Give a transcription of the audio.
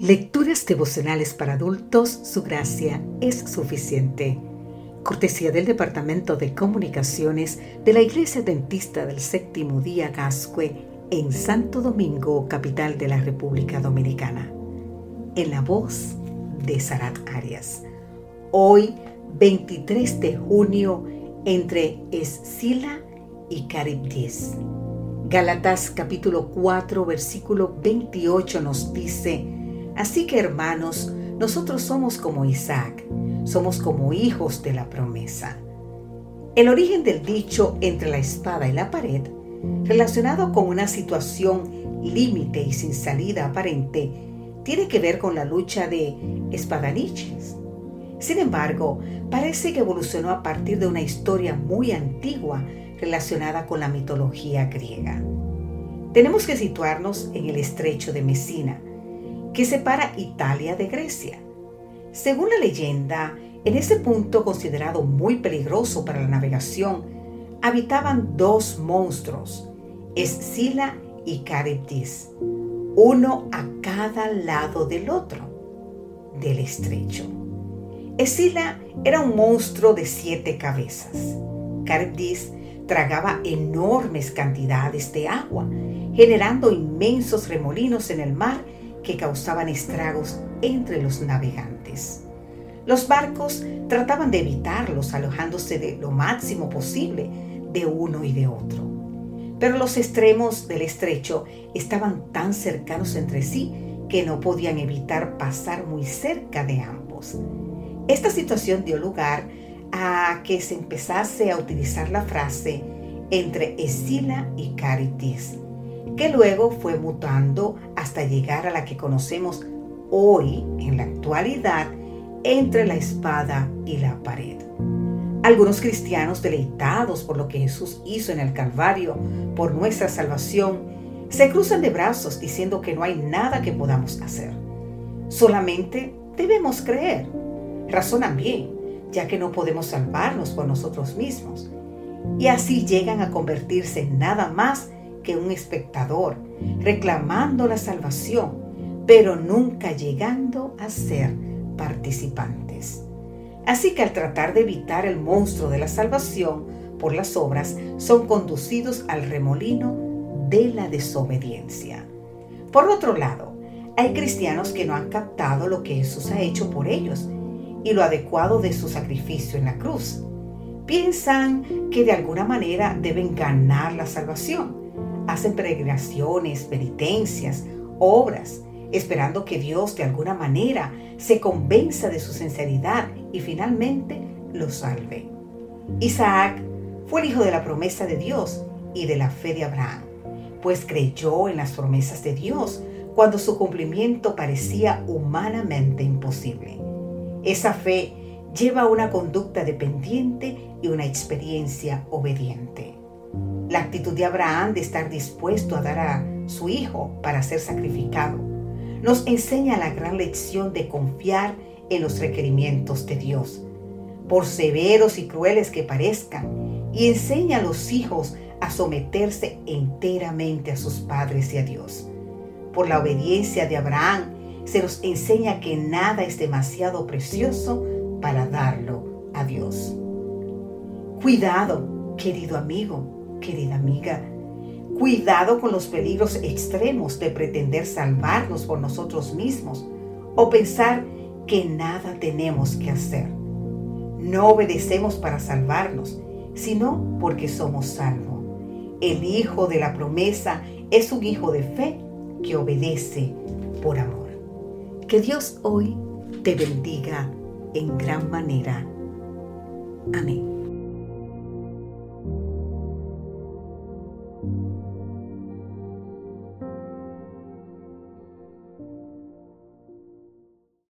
Lecturas devocionales para adultos, su gracia es suficiente. Cortesía del Departamento de Comunicaciones de la Iglesia Dentista del Séptimo Día Gascue en Santo Domingo, capital de la República Dominicana. En la voz de Sarat Arias. Hoy, 23 de junio, entre Escila y Caribdis. Gálatas capítulo 4, versículo 28 nos dice, Así que hermanos, nosotros somos como Isaac, somos como hijos de la promesa. El origen del dicho entre la espada y la pared, relacionado con una situación límite y sin salida aparente, tiene que ver con la lucha de espadaniches. Sin embargo, parece que evolucionó a partir de una historia muy antigua relacionada con la mitología griega. Tenemos que situarnos en el estrecho de Mesina, que separa Italia de Grecia. Según la leyenda, en ese punto considerado muy peligroso para la navegación, habitaban dos monstruos, Escila y Caribdis, uno a cada lado del otro del estrecho. Escila era un monstruo de siete cabezas. Caribdis tragaba enormes cantidades de agua, generando inmensos remolinos en el mar que causaban estragos entre los navegantes. Los barcos trataban de evitarlos alojándose de lo máximo posible de uno y de otro. Pero los extremos del estrecho estaban tan cercanos entre sí que no podían evitar pasar muy cerca de ambos. Esta situación dio lugar a que se empezase a utilizar la frase entre Escila y Caritis, que luego fue mutando hasta llegar a la que conocemos hoy, en la actualidad, entre la espada y la pared. Algunos cristianos, deleitados por lo que Jesús hizo en el Calvario por nuestra salvación, se cruzan de brazos diciendo que no hay nada que podamos hacer. Solamente debemos creer. Razonan bien, ya que no podemos salvarnos por nosotros mismos. Y así llegan a convertirse en nada más que un espectador, reclamando la salvación, pero nunca llegando a ser participantes. Así que al tratar de evitar el monstruo de la salvación por las obras, son conducidos al remolino de la desobediencia. Por otro lado, hay cristianos que no han captado lo que Jesús ha hecho por ellos y lo adecuado de su sacrificio en la cruz. Piensan que de alguna manera deben ganar la salvación hacen peregrinaciones, penitencias, obras, esperando que Dios de alguna manera se convenza de su sinceridad y finalmente lo salve. Isaac fue el hijo de la promesa de Dios y de la fe de Abraham, pues creyó en las promesas de Dios cuando su cumplimiento parecía humanamente imposible. Esa fe lleva una conducta dependiente y una experiencia obediente. La actitud de Abraham de estar dispuesto a dar a su hijo para ser sacrificado nos enseña la gran lección de confiar en los requerimientos de Dios, por severos y crueles que parezcan, y enseña a los hijos a someterse enteramente a sus padres y a Dios. Por la obediencia de Abraham se nos enseña que nada es demasiado precioso para darlo a Dios. Cuidado, querido amigo, querida amiga. Cuidado con los peligros extremos de pretender salvarnos por nosotros mismos o pensar que nada tenemos que hacer. No obedecemos para salvarnos, sino porque somos salvos. El hijo de la promesa es un hijo de fe que obedece por amor. Que Dios hoy te bendiga en gran manera. Amén.